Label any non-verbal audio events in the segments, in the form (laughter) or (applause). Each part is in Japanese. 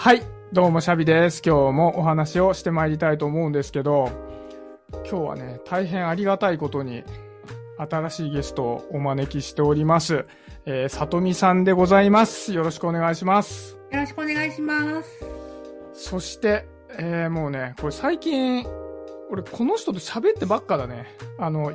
はい、どうもシャビです。今日もお話をしてまいりたいと思うんですけど、今日はね、大変ありがたいことに、新しいゲストをお招きしております。えー、さとみさんでございます。よろしくお願いします。よろしくお願いします。そして、えー、もうね、これ最近、俺この人と喋ってばっかだね。あの、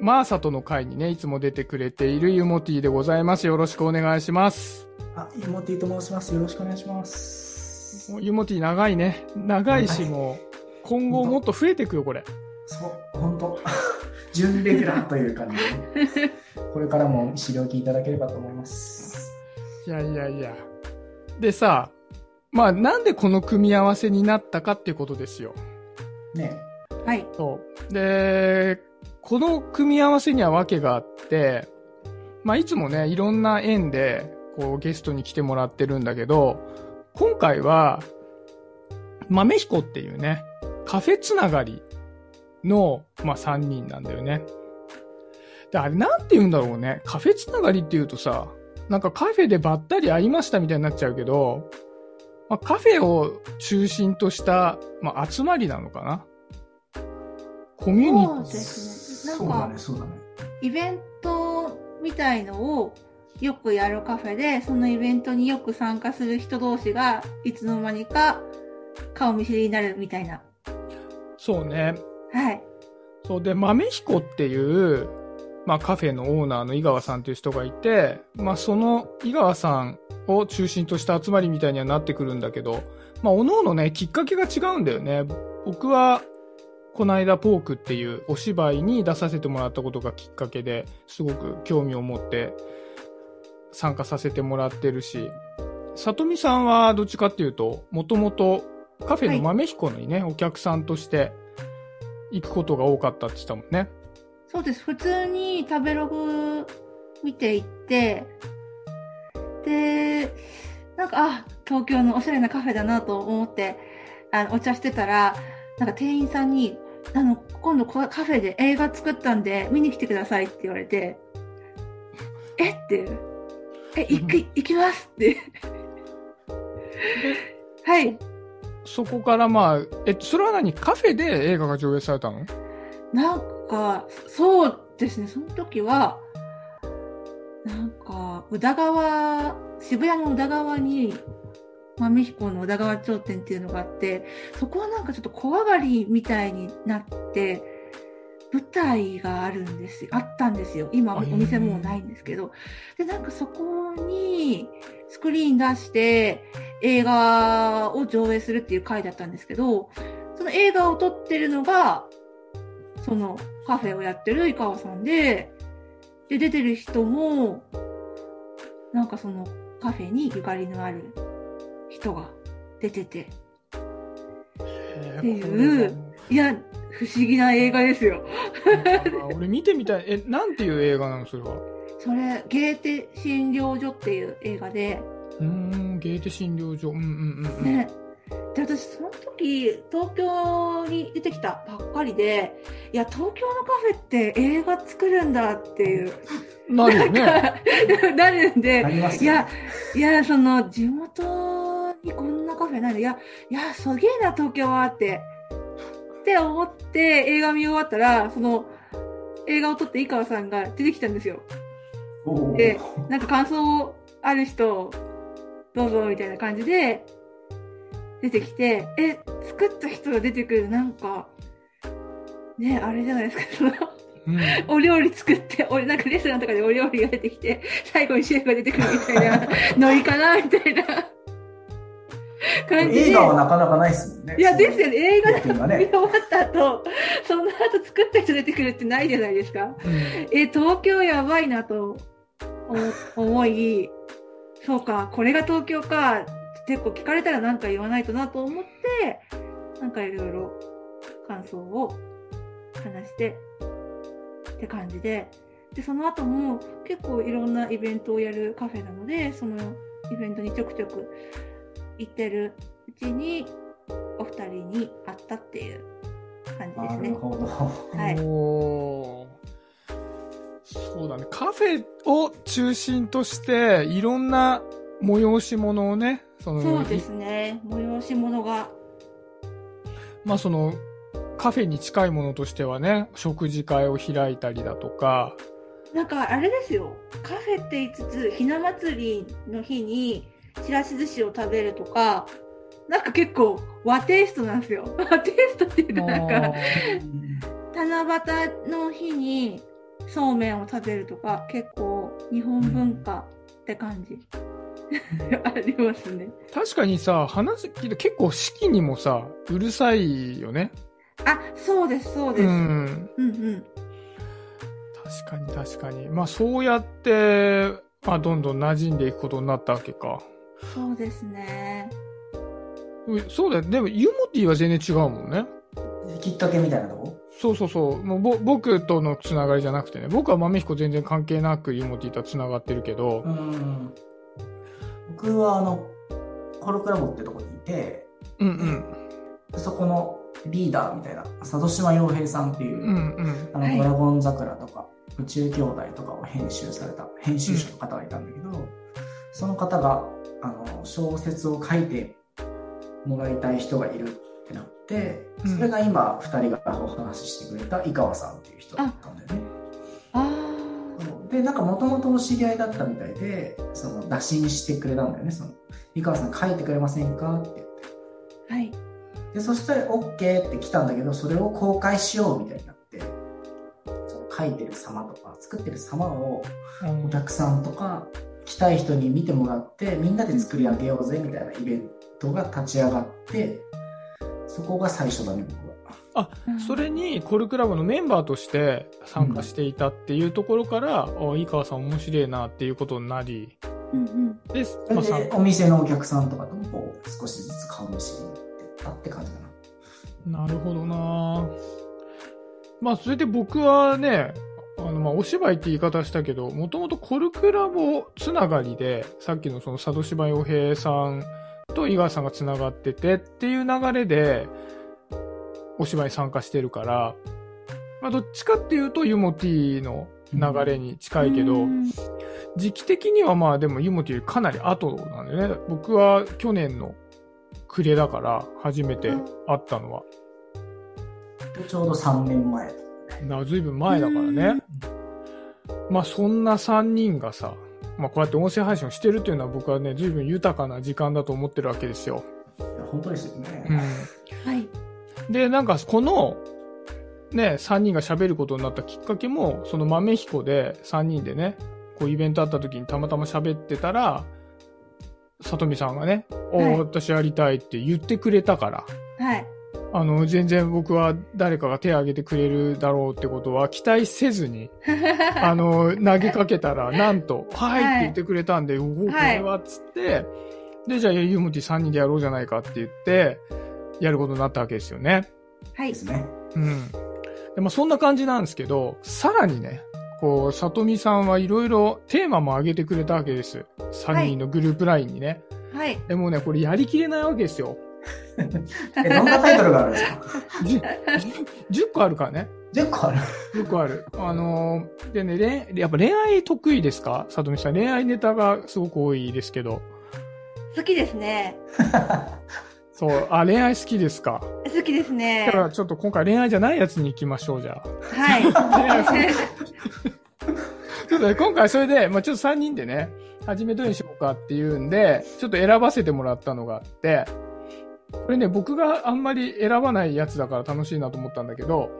マーサとの会にね、いつも出てくれているユモティでございます。よろしくお願いします。あ、ユモティと申します。よろしくお願いします。もうユモティ長いね。長いし、もう、今後もっと増えていくよ、これ。そう、本当 (laughs) 準レギュラーという感じで、これからも資料聞いただければと思います。いやいやいや。でさ、まあなんでこの組み合わせになったかっていうことですよ。ねはい。そう。で、この組み合わせには訳があって、まあいつもね、いろんな縁で、こうゲストに来てもらってるんだけど、今回は、豆彦っていうね、カフェつながりの、まあ3人なんだよね。で、あれなんて言うんだろうね。カフェつながりって言うとさ、なんかカフェでばったり会いましたみたいになっちゃうけど、まあ、カフェを中心とした、まあ、集まりなのかなコミュニそうですね。なんかそうだね、、そうだね。イベントみたいのをよくやるカフェで、そのイベントによく参加する人同士が、いつの間にか顔見知りになるみたいな。そうね。はい。そうで、豆彦っていう、まあカフェのオーナーの井川さんという人がいて、まあその井川さんを中心とした集まりみたいにはなってくるんだけど、まあおのおのね、きっかけが違うんだよね。僕は、この間ポークっていうお芝居に出させてもらったことがきっかけですごく興味を持って参加させてもらってるし、さとみさんはどっちかっていうと、もともとカフェの豆彦にね、お客さんとして行くことが多かったって言ってたもんね。そうです。普通に食べログ見ていって、で、なんか、あ、東京のおしゃれなカフェだなと思って、あの、お茶してたら、なんか店員さんに、あの、今度こカフェで映画作ったんで見に来てくださいって言われて、え？って、え、行く、行きますって。はい。そこからまあ、え、それは何？カフェで映画が上映されたの？なんか、そうですね、その時は、なんか、宇田川、渋谷の宇田川に、豆彦の宇田川町店っていうのがあって、そこはなんかちょっと小上がりみたいになって、舞台があるんですよ。あったんですよ。今お店もうないんですけど。で、なんかそこにスクリーン出して映画を上映するっていう回だったんですけど、その映画を撮ってるのが、そのカフェをやってる井川さんで、で、出てる人も、なんかそのカフェにゆかりのある人が出てて、っていういや、不思議な映画ですよ。俺見てみたい。え、なんていう映画なのそれは。それ、ゲーテ診療所っていう映画で、うーん、ゲーテ診療所。うんうんうんうん。ね。で、私、その時、東京に出てきたばっかりで、いや、東京のカフェって映画作るんだっていう、なるよね。(laughs) なるんでいよや、いや、その、地元にこんなカフェないのいや、いや、すげえな、東京はって、って思って映画見終わったら、その、映画を撮って井川さんが出てきたんですよ。でなんか感想ある人、どうぞ、みたいな感じで、出てきて、え、作った人が出てくる、なんか、ね、あれじゃないですか、その、うん。お料理作って、俺なんかレストランとかでお料理が出てきて、最後にシェフが出てくるみたいな (laughs) ノリかな、みたいな感じで。映画はなかなかないですもんね。いや、ですよね、映画見ね。終わった後、その後作った人出てくるってないじゃないですか。うんえ、東京やばいなと思思い、そうか、これが東京か、結構聞かれたら何か言わないとなと思って、なんかいろいろ感想を話してって感じで、で、その後も結構いろんなイベントをやるカフェなので、そのイベントにちょくちょく行ってるうちに、お二人に会ったっていう感じですね。なるほど。はい。そうだね。カフェを中心として、いろんな催し物をね、そのそうですね。催し物が。まあその、カフェに近いものとしてはね、食事会を開いたりだとか、なんかあれですよ。カフェって言いつつ、ひな祭りの日にちらし寿司を食べるとか、なんか結構和テイストなんですよ。(laughs) 和テイストっていうかなんか、七夕の日にそうめんを食べるとか、結構日本文化って感じ。(laughs) ありますね。確かにさ、話聞いて結構式にもさ、うるさいよね。あ、そうです、そうです。ううん、ん。うん、確かに確かに。まあそうやって、まあどんどん馴染んでいくことになったわけか。そうですね。うそうだよ。でもユモティは全然違うもんね。きっかけみたいなとこ？そうそうそう。もうぼ僕とのつながりじゃなくてね。僕は豆彦全然関係なくユモティとはつながってるけど。うん。僕はあの、コルクラボってとこにいて、うんうん。そこのリーダーみたいな、佐渡島洋平さんっていう、うんうん。あの、はいドラゴン桜とか、宇宙兄弟とかを編集された編集者の方がいたんだけど、その方が、あの、小説を書いてもらいたい人がいるってなって、うんそれが今、二人がお話ししてくれた井川さんっていう人だったんだよね。で、なんかもともとお知り合いだったみたいで、その、打診してくれたんだよね。その、井川さん書いてくれませんかって言って。あ、はい。で、そしたら OK って来たんだけど、それを公開しようみたいになって、その書いてる様とか、作ってる様をお客さんとか、来たい人に見てもらって、みんなで作り上げようぜみたいなイベントが立ち上がって、そこが最初だね、僕は。それにコルクラブのメンバーとして参加していたっていうところから、あ井川さん面白いなっていうことになり、うんうん。で、そまあ、お店のお客さんとかともこう、少しずつ顔見知りになってったって感じかな。なるほどなまあ、それで僕はね、まあ、お芝居って言い方したけど、もともとコルクラボつながりで、さっきのその佐渡島洋平さんと井川さんがつながっててっていう流れで、お芝居に参加してるから、まあ、どっちかっていうとユモティの流れに近いけど、うん時期的にはまあでもユモティよりかなり後なんだよね。僕は去年の暮れだから初めて会ったのは。ちょうど3年前。なずいぶん前だからね。まあそんな3人がさ、まあこうやって音声配信をしてるっていうのは僕はね、ずいぶん豊かな時間だと思ってるわけですよ。いや本当ですよね。うん。はい。で、なんかこの、ね、3人が喋ることになったきっかけも、その豆彦で3人でね、こうイベントあった時にたまたま喋ってたら、さとみさんがね、おはい私やりたいって言ってくれたから、はい。あの、全然僕は誰かが手を挙げてくれるだろうってことは期待せずに、(laughs) あの、投げかけたら、なんと、はいって言ってくれたんで、おお、これはっつって、で、じゃあ、ユーモティ3人でやろうじゃないかって言って、やることになったわけですよね。はいで。すね。うん。で、まあ、そんな感じなんですけど、さらにね、こう、さとみさんはいろいろテーマも上げてくれたわけです。3人のグループラインにね。はい。でもね、これやりきれないわけですよ。(laughs) え、どんなタイトルがあるんですか？じゅ10個あるからね。?10 個ある。10個ある。あのーでね、恋やっぱ恋愛得意ですか？さとみさん。恋愛ネタがすごく多いですけど。好きですね。(laughs) そう、あ、恋愛好きですか？好きですねだか。らちょっと今回恋愛じゃないやつに行きましょう、じゃあ。はい。(laughs) ちょっとね、今回それで、まあちょっと3人でね、始めどうにしようかっていうんで、ちょっと選ばせてもらったのがあって、これね、僕があんまり選ばないやつだから楽しいなと思ったんだけど、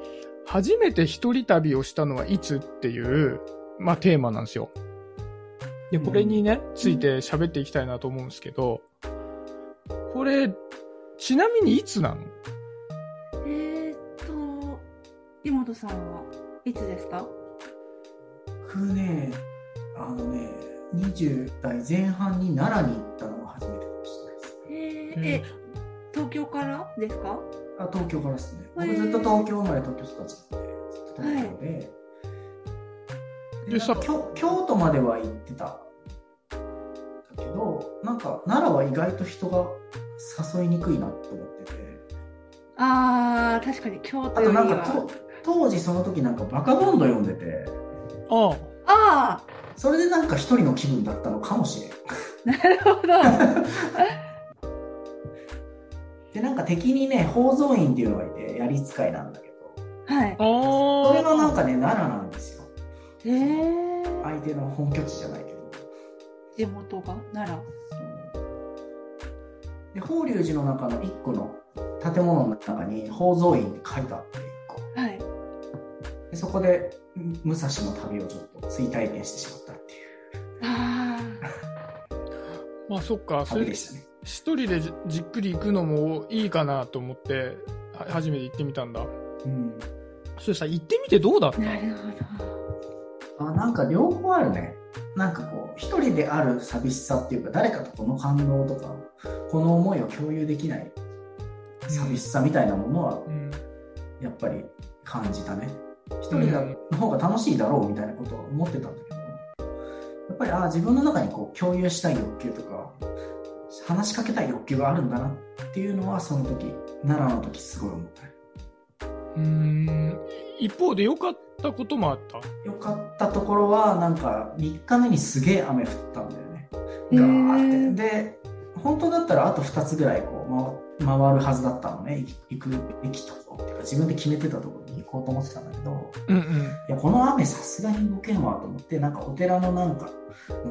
初めて一人旅をしたのはいつっていう、まあテーマなんですよ。で、これにね、ついて喋っていきたいなと思うんですけど、これ、ちなみにいつなの？えーっと、井本さんはいつですか？僕ね、あのね、20代前半に奈良に行ったのが初めてかもしれないです。えーえ、東京からですか？あ東京からですね。僕へーずっと東京生まれ、東京育ちなんで、ずっと東京で。でさなんか京京都までは行ってた。だけど、なんか奈良は意外と人が誘いにくいなと思ってて。あー、確かに京あ都よりとなんかは。と当時その時なんかバカボンド読んでて、ああそれでなんか一人の気分だったのかもしれん。ー、(laughs) なるほど。(laughs) で、なんか敵にね、宝蔵院っていうのがいて、槍使いなんだけど、はい。あー。それがなんかね、奈良なんですよ。へえ。相手の本拠地じゃないけど。地元が？奈良。で、法隆寺の中の一個の建物の中に宝蔵院って書いてあって、一個。はい。でそこで、武蔵の旅をちょっと追体験してしまったっていうあまあそっか、それ旅でしたね。一人でじじっくり行くのもいいかなと思って、は初めて行ってみたんだ。うん。それさ、行ってみてどうだ？ったあ。なるほあなんか両方あるね。なんかこう、一人である寂しさっていうか、誰かとこの感動とか、この思いを共有できない寂しさみたいなものは、うん。やっぱり感じたね。一人だの方が楽しいだろうみたいなことは思ってたんだけど、やっぱり、ああ、自分の中にこう、共有したい欲求とか、話しかけたい欲求があるんだなっていうのは、その時、奈良の時すごい思ったね。うーん。一方で良かったこともあった？よかったところは、なんか、3日目にすげえ雨降ったんだよね。ガーって。で、本当だったらあと2つぐらいこう回回るはずだったのね。行く駅とこっていうか、自分で決めてたところに行こうと思ってたんだけど、うんうん。いや、この雨さすがに動けんわと思って、なんかお寺のなんか、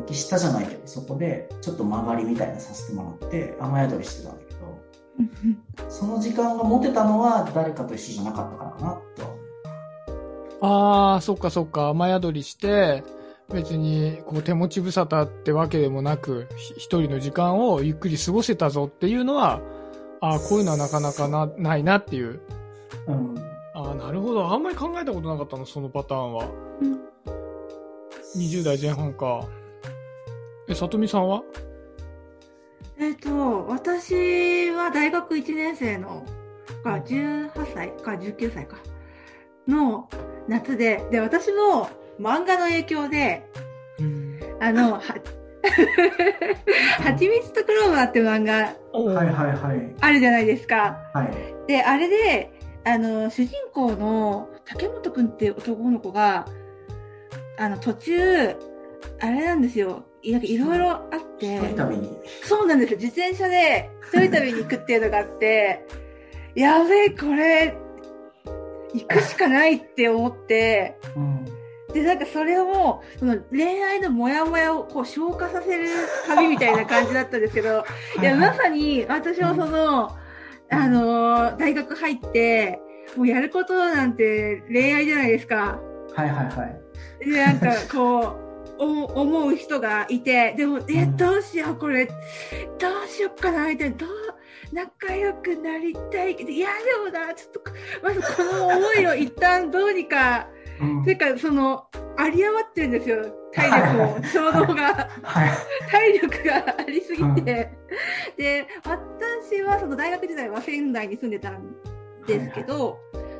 軒下じゃないけど、そこでちょっと曲がりみたいなさせてもらって、雨宿りしてたんだけど、ど。その時間が持てたのは誰かと一緒じゃなかったからな、と。ああ、そっかそっか。雨宿りして、別にこう手持ち無沙汰ってわけでもなく、ひ一人の時間をゆっくり過ごせたぞっていうのは、ああ、こういうのはなかなかなないなっていう。うん。ああ、なるほど。あんまり考えたことなかったの、そのパターンは。うん20代前半か。え、さとみさんは？えっ、と、私は大学1年生の、か、18歳か19歳か、の夏で、で、私も漫画の影響で、うん。あの、は、はちみつとクローバーって漫画はいはいはい。あるじゃないですか。はい。で、あれで、あの、主人公の竹本くんっていう男の子が、あの、途中、あれなんですよ。いろいろあって。そうなんですよ。自転車で一人旅に行くっていうのがあって、(laughs) やべえ、これ、行くしかないって思って、うん。で、なんかそれを、その恋愛のモヤモヤをこう消化させる旅みたいな感じだったんですけど、(laughs) いや、まさに私はその、あのー大学入って、もうやることなんて恋愛じゃないですか。はいはいはい。で、なんかこう、(laughs) お思う人がいて、でも、え、うん。どうしよう、これ、どうしようかな、みたいな、どう、仲良くなりたい？けど、いや、でもな、ちょっと、まずこの思いを一旦どうにか、うん。てか、その、有り余ってるんですよ、体力を、衝動が。はい。体力がありすぎて。で、私はその大学時代は仙台に住んでたんですけど、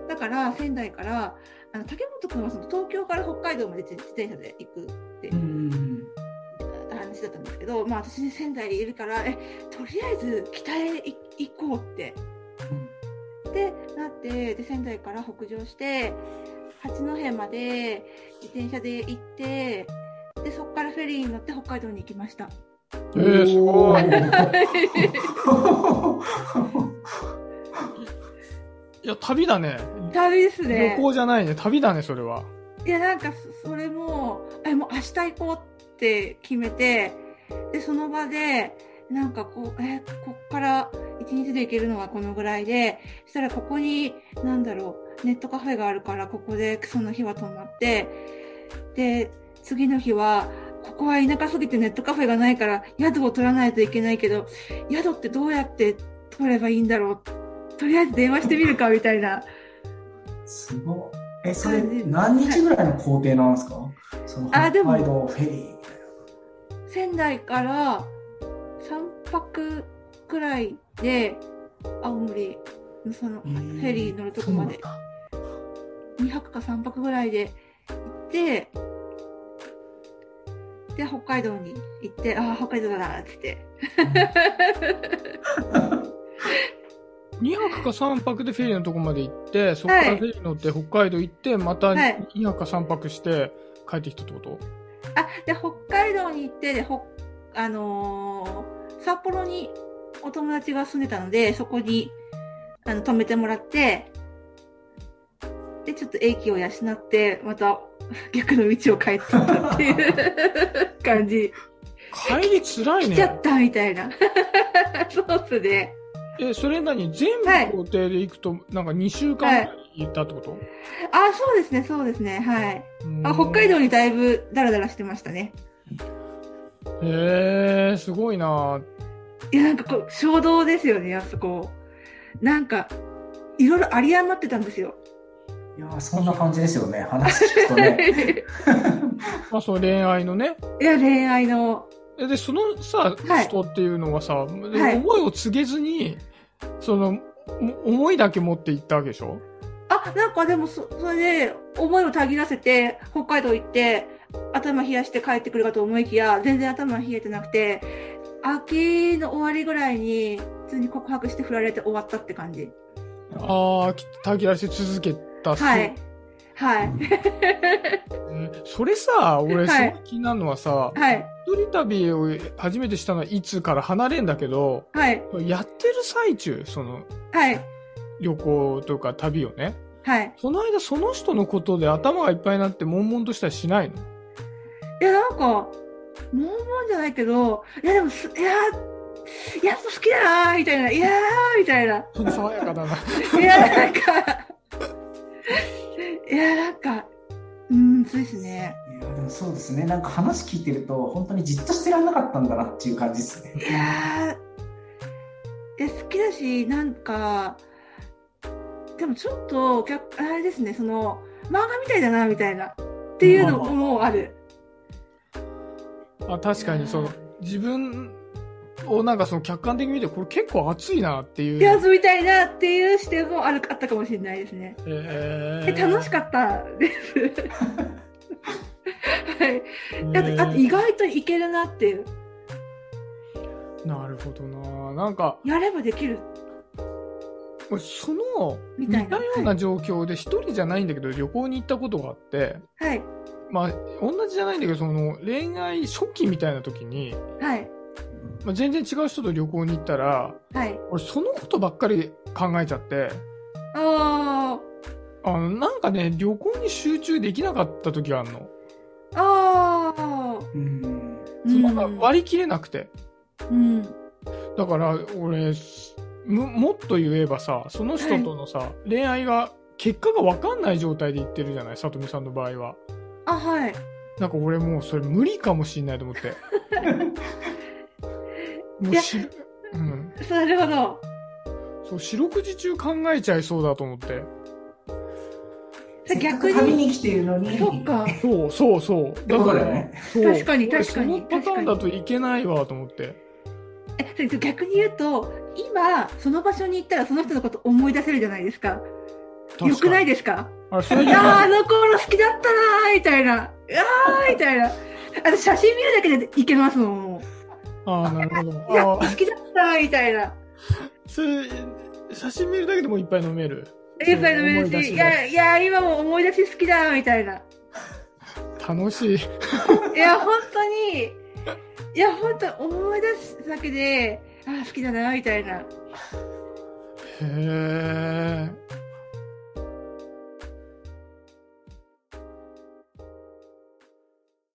だから仙台から、あの竹本君はその東京から北海道まで自転車で行くってうん。話だったんですけど、まあ私仙台にいるから、え、とりあえず北へ行行こうって。で、なって、で、仙台から北上して、八戸まで自転車で行って、で、そこからフェリーに乗って北海道に行きました。えーすごいお (laughs) いや、旅だね。旅ですね。旅行じゃないね。旅だね、それは。いや、なんか、そそれも、え、もう明日行こうって決めて、で、その場で、なんかこう、え、こっから一日で行けるのはこのぐらいで、そしたらここに、なんだろう、ネットカフェがあるから、ここでその日は泊まって、で、次の日は、ここは田舎すぎてネットカフェがないから、宿を取らないといけないけど、宿ってどうやって取ればいいんだろう。とりあえず電話してみるか、みたいな。すごい。え、それ何日ぐらいの工程なんですか？その北海道フェリー。仙台から3泊くらいで青森のそのフェリー乗るとこまで。2泊か3泊ぐらいで行ってで北海道に行ってああ北海道だなっつって。2泊か3泊でフェリーのとこまで行って、そこからフェリー乗って北海道行って、またはい。2泊か3泊して帰ってきたってこと？あで北海道に行ってでほあのー札幌にお友達が住んでたので、そこに、あの、泊めてもらって、で、ちょっと英気を養って、また逆の道を帰ってったっていう (laughs) 感じ。帰り辛いね。来ちゃったみたいな。(laughs) そうっすね。え、それ何全部はい工程で行くと、なんか2週間行ったってこと、あ、そうですね、そうですね。はい。あ、北海道にだいぶダラダラしてましたね。へえー、すごいないや、なんかこう、衝動ですよね、あそこ。なんか、いろいろ有り余ってたんですよ。いやーそんな感じですよね。話聞くとね。(laughs) まあ、その恋愛のね。いや、恋愛の。えで、そのさ、はい人っていうのはさ、はい思いを告げずに、その、も思いだけ持って行ったわけでしょ？あ、なんかでもそ、それで、思いをたぎらせて、北海道行って、頭冷やして帰ってくるかと思いきや、全然頭冷えてなくて、秋の終わりぐらいに、普通に告白して振られて終わったって感じ。ああ、きたぎらせ続けた。はい。はい。えそれさ、俺、はいすごい気になるのはさ、はい。一人旅を初めてしたのはいつから離れんだけど、はい。やってる最中、その、はい。旅行とか旅をね、はい。その間その人のことで頭がいっぱいになって悶々としたりしないの？いや、なんか、もんもんじゃないけど、いや、でもす、いや、やっぱ好きだなーみたいな、いやーみたいな。爽やかだな。いや、なんか、いや、なんか、うん、そうですね。いやでもそうですね。なんか話聞いてると、本当にじっとしてらんなかったんだなっていう感じですね。いやー、いや好きだし、なんか、でもちょっと、逆あれですね、その、漫画みたいだな、みたいな、っていうのもある。あ確かにその、自分をなんかその客観的に見て、これ結構熱いなっていう。いや、遊びたいなっていう視点もある、あったかもしれないですね。ええ楽しかったです。(laughs) はい。あと、あと意外といけるなっていう。なるほどな。なんか、やればできる。俺その、似みたいなたような状況で一人じゃないんだけど、旅行に行ったことがあって、はい。まあ、同じじゃないんだけど、その、恋愛初期みたいな時に、はい。まあ、全然違う人と旅行に行ったら、はい。俺そのことばっかり考えちゃって、ああの、なんかね、旅行に集中できなかった時があるの。あ。ああ。うん。うんなんか割り切れなくて。うん。だから、俺、むもっと言えばさ、その人とのさ、恋愛が、結果が分かんない状態で言ってるじゃない、さとみさんの場合は。あ、はい。なんか俺もうそれ無理かもしんないと思って。(laughs) もうし、うん。なるほど。そう、四六時中考えちゃいそうだと思って。逆く旅に。に来ているのに。そっか。そう、そう、そう。だよね。そう確かに俺確かにそのパターンだといけないわと思って。え、それ逆に言うと、今、その場所に行ったらその人のこと思い出せるじゃないですか。よくないでですか？あ、それいやー、あの頃好きだったなーみたいな。うわーみたいな。あと写真見るだけでいけますもん、もああ、なるほど。う。いや、あ好きだったみたいな。それ、写真見るだけでもいっぱい飲める？やっぱり飲めるし、思いや、いや、今も思い出し好きだみたいな。楽しい。いや、本当に、いや、本当思い出すだけで、あー好きだな、みたいな。へえ。